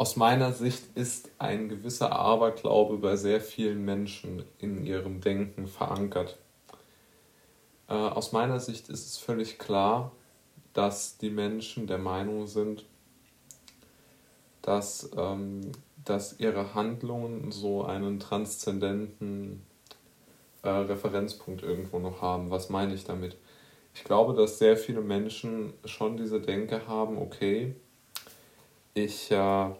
aus meiner Sicht ist ein gewisser Aberglaube bei sehr vielen Menschen in ihrem Denken verankert. Äh, aus meiner Sicht ist es völlig klar, dass die Menschen der Meinung sind, dass, ähm, dass ihre Handlungen so einen transzendenten äh, Referenzpunkt irgendwo noch haben. Was meine ich damit? Ich glaube, dass sehr viele Menschen schon diese Denke haben, okay, ich, äh,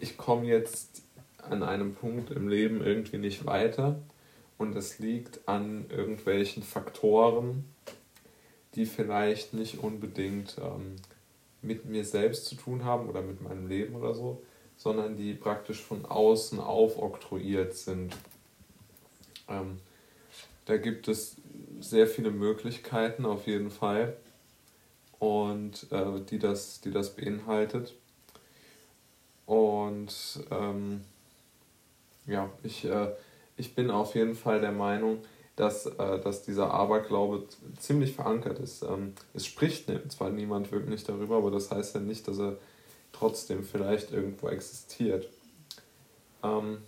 ich komme jetzt an einem Punkt im Leben irgendwie nicht weiter und es liegt an irgendwelchen Faktoren, die vielleicht nicht unbedingt ähm, mit mir selbst zu tun haben oder mit meinem Leben oder so, sondern die praktisch von außen aufoktroyiert sind. Ähm, da gibt es sehr viele Möglichkeiten auf jeden Fall und äh, die, das, die das beinhaltet. Und ähm, ja, ich, äh, ich bin auf jeden Fall der Meinung, dass, äh, dass dieser Aberglaube ziemlich verankert ist. Ähm, es spricht zwar niemand wirklich darüber, aber das heißt ja nicht, dass er trotzdem vielleicht irgendwo existiert. Ähm,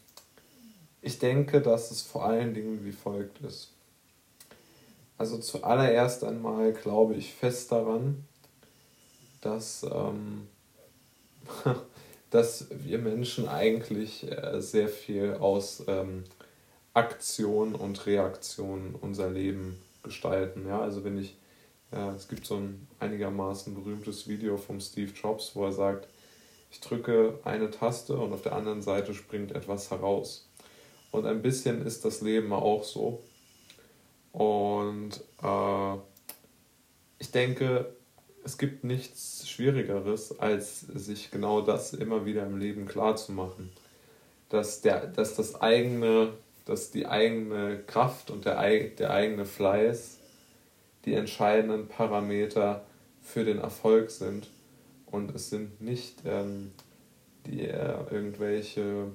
ich denke, dass es vor allen Dingen wie folgt ist. Also zuallererst einmal glaube ich fest daran, dass, ähm, dass wir Menschen eigentlich äh, sehr viel aus ähm, Aktion und Reaktion unser Leben gestalten. Ja, also wenn ich, äh, es gibt so ein einigermaßen berühmtes Video vom Steve Jobs, wo er sagt, ich drücke eine Taste und auf der anderen Seite springt etwas heraus. Und ein bisschen ist das Leben auch so. Und äh, ich denke, es gibt nichts Schwierigeres, als sich genau das immer wieder im Leben klarzumachen. Dass, der, dass das eigene dass die eigene Kraft und der, der eigene Fleiß die entscheidenden Parameter für den Erfolg sind. Und es sind nicht ähm, die äh, irgendwelche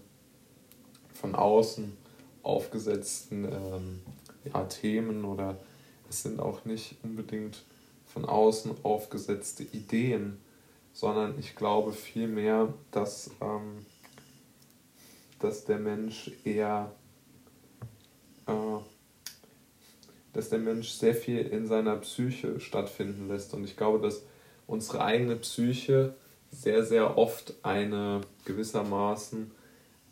von außen aufgesetzten ähm, ja, Themen oder es sind auch nicht unbedingt von außen aufgesetzte Ideen, sondern ich glaube vielmehr, dass, ähm, dass der Mensch eher äh, dass der Mensch sehr viel in seiner Psyche stattfinden lässt. Und ich glaube, dass unsere eigene Psyche sehr, sehr oft eine gewissermaßen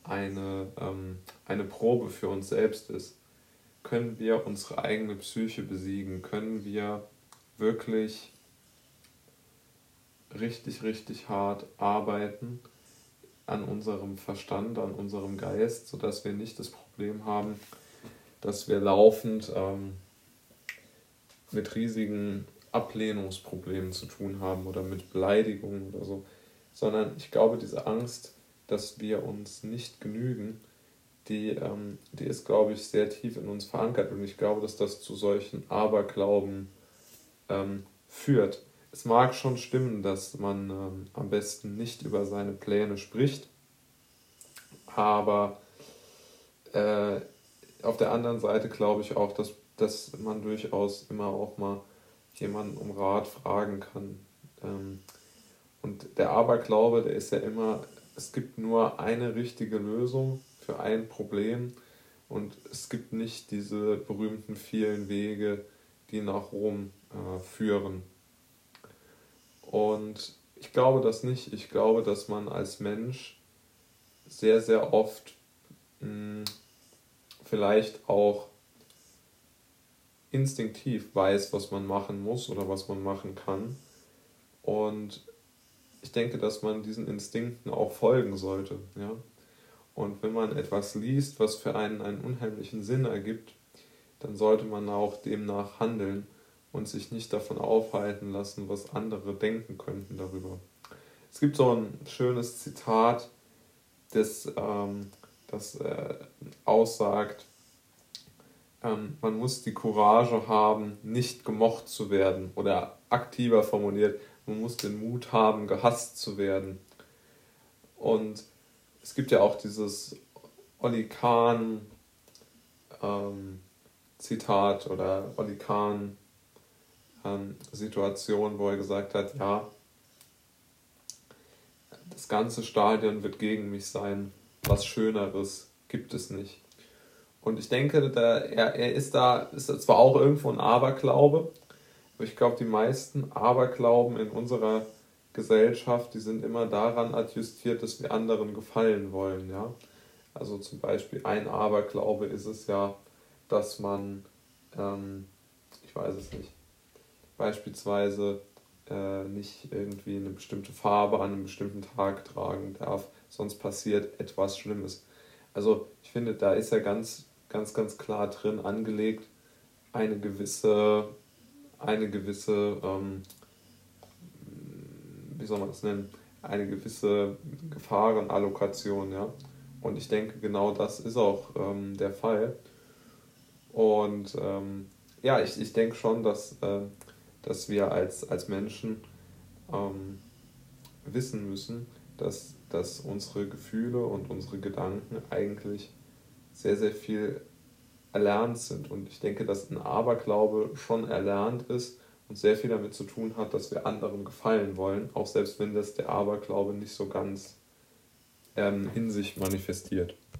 eine, ähm, eine Probe für uns selbst ist. Können wir unsere eigene Psyche besiegen? Können wir wirklich richtig, richtig hart arbeiten an unserem Verstand, an unserem Geist, sodass wir nicht das Problem haben, dass wir laufend ähm, mit riesigen Ablehnungsproblemen zu tun haben oder mit Beleidigungen oder so, sondern ich glaube, diese Angst, dass wir uns nicht genügen, die, ähm, die ist, glaube ich, sehr tief in uns verankert. Und ich glaube, dass das zu solchen Aberglauben ähm, führt. Es mag schon stimmen, dass man ähm, am besten nicht über seine Pläne spricht, aber äh, auf der anderen Seite glaube ich auch, dass, dass man durchaus immer auch mal jemanden um Rat fragen kann. Ähm, und der Aberglaube, der ist ja immer, es gibt nur eine richtige Lösung für ein Problem und es gibt nicht diese berühmten vielen Wege, die nach Rom äh, führen. Und ich glaube das nicht. Ich glaube, dass man als Mensch sehr, sehr oft mh, vielleicht auch instinktiv weiß, was man machen muss oder was man machen kann. Und ich denke, dass man diesen Instinkten auch folgen sollte. Ja? Und wenn man etwas liest, was für einen einen unheimlichen Sinn ergibt, dann sollte man auch demnach handeln und sich nicht davon aufhalten lassen, was andere denken könnten darüber. Es gibt so ein schönes Zitat, das ähm, das äh, aussagt, ähm, man muss die Courage haben, nicht gemocht zu werden oder aktiver formuliert, man muss den Mut haben, gehasst zu werden. Und es gibt ja auch dieses Olli Kahn ähm, Zitat oder Olli Kahn ähm, Situation, wo er gesagt hat, ja, das ganze Stadion wird gegen mich sein. Was Schöneres gibt es nicht. Und ich denke, da, er, er ist da, ist zwar auch irgendwo ein Aberglaube, aber ich glaube, die meisten Aberglauben in unserer Gesellschaft, die sind immer daran adjustiert, dass wir anderen gefallen wollen, ja. Also zum Beispiel ein Aberglaube ist es ja, dass man, ähm, ich weiß es nicht, beispielsweise äh, nicht irgendwie eine bestimmte Farbe an einem bestimmten Tag tragen darf, sonst passiert etwas Schlimmes. Also ich finde, da ist ja ganz, ganz, ganz klar drin angelegt, eine gewisse, eine gewisse, ähm, wie soll man das nennen, eine gewisse Gefahrenallokation, ja. Und ich denke, genau das ist auch ähm, der Fall. Und ähm, ja, ich, ich denke schon, dass, äh, dass wir als, als Menschen ähm, wissen müssen, dass, dass unsere Gefühle und unsere Gedanken eigentlich sehr, sehr viel erlernt sind. Und ich denke, dass ein Aberglaube schon erlernt ist und sehr viel damit zu tun hat, dass wir anderen gefallen wollen, auch selbst wenn das der Aberglaube nicht so ganz ähm, in sich manifestiert.